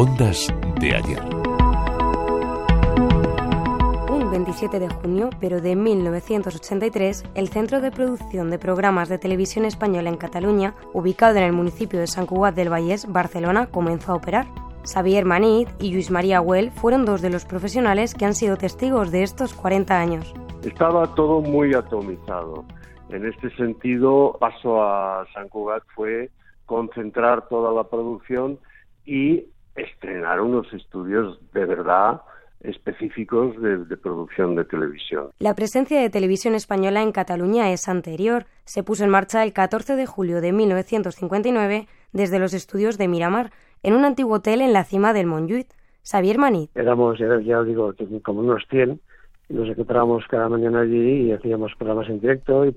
Ondas de ayer. Un 27 de junio, pero de 1983, el Centro de Producción de Programas de Televisión Española en Cataluña, ubicado en el municipio de Sant Cugat del Vallès, Barcelona, comenzó a operar. Xavier Manit y Luis María Güell fueron dos de los profesionales que han sido testigos de estos 40 años. Estaba todo muy atomizado. En este sentido, paso a San Cugat fue concentrar toda la producción y estrenar unos estudios de verdad específicos de, de, producción de televisión. La presencia de televisión española en Cataluña es anterior. Se puso en marcha el 14 de julio de 1959 desde los estudios de Miramar, en un antiguo hotel en la cima del Montjuïc. Xavier Manit. Éramos, ya digo, como unos 100 y nos encontrábamos cada mañana allí y hacíamos programas en directo. Y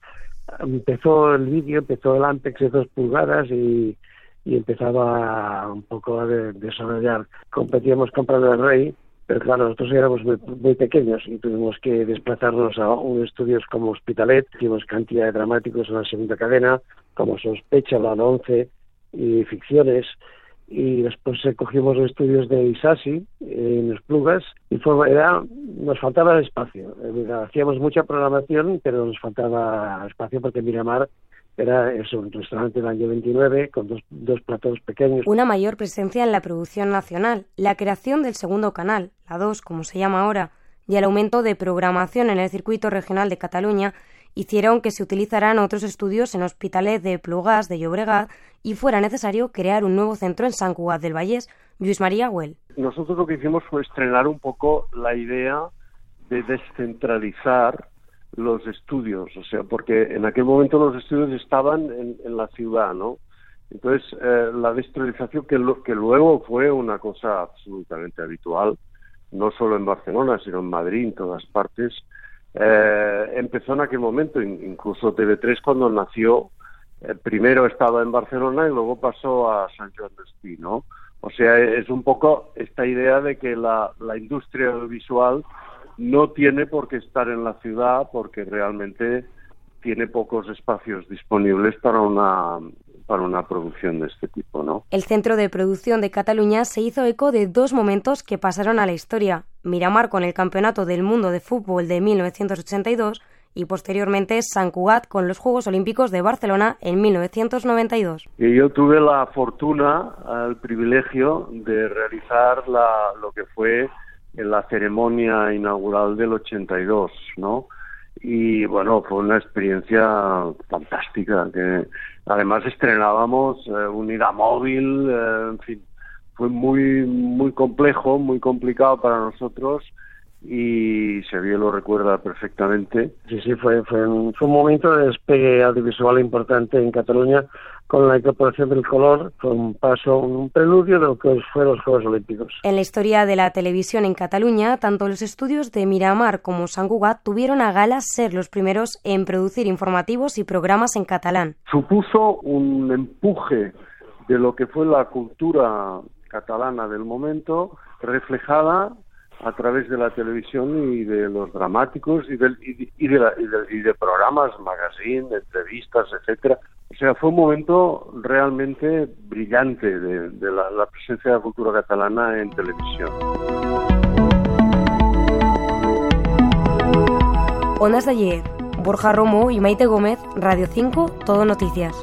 empezó el vídeo, empezó el Ampex de dos pulgadas y, y empezaba un poco a de, desarrollar. Competíamos con Prado del Rey, pero claro, nosotros éramos muy, muy, pequeños y tuvimos que desplazarnos a un estudios como Hospitalet, tuvimos cantidad de dramáticos en la segunda cadena, como Sospecha, la 11 y Ficciones y después cogimos estudios de Isasi en los plugas y fue, era, nos faltaba espacio. Hacíamos mucha programación, pero nos faltaba espacio porque Miramar era eso, un restaurante del año 29 con dos, dos platos pequeños. Una mayor presencia en la producción nacional, la creación del segundo canal, la 2 como se llama ahora, y el aumento de programación en el circuito regional de Cataluña hicieron que se utilizaran otros estudios en hospitales de Plugas, de Llobregat, y fuera necesario crear un nuevo centro en San Cugat del Vallés. Luis María Huel. Nosotros lo que hicimos fue estrenar un poco la idea de descentralizar los estudios, o sea, porque en aquel momento los estudios estaban en, la ciudad, ¿no? Entonces, eh, la descentralización, que, lo, que luego fue una cosa absolutamente habitual, no solo en Barcelona, sino en Madrid, en todas partes, eh, empezó en aquel momento, incluso TV3 cuando nació, eh, primero estaba en Barcelona y luego pasó a San Joan d'Espí, ¿no? O sea, es un poco esta idea de que la, la industria audiovisual no tiene por qué estar en la ciudad porque realmente tiene pocos espacios disponibles para una para una producción de este tipo, ¿no? El Centro de Producción de Cataluña se hizo eco de dos momentos que pasaron a la historia. Miramar con el Campeonato del Mundo de Fútbol de 1982 y posteriormente San Cugat con los Juegos Olímpicos de Barcelona en 1992. Y yo tuve la fortuna, el privilegio de realizar la, lo que fue la ceremonia inaugural del 82, ¿no? y bueno, fue una experiencia fantástica, que además estrenábamos eh, unidad móvil, eh, en fin, fue muy, muy complejo, muy complicado para nosotros y Xavier lo recuerda perfectamente. Sí, sí, fue, fue, un, fue un momento de despegue audiovisual importante en Cataluña con la incorporación del color, fue un paso, un preludio de lo que fueron los Juegos Olímpicos. En la historia de la televisión en Cataluña, tanto los estudios de Miramar como San Cugat tuvieron a gala ser los primeros en producir informativos y programas en catalán. Supuso un empuje de lo que fue la cultura catalana del momento, reflejada a través de la televisión y de los dramáticos y, del, y, de, y, de, y de programas, magazine, entrevistas, etcétera. O sea, fue un momento realmente brillante de, la presencia de la cultura catalana en televisión. Ondas de ayer, Borja Romo y Maite Gómez, Radio 5, Todo Noticias.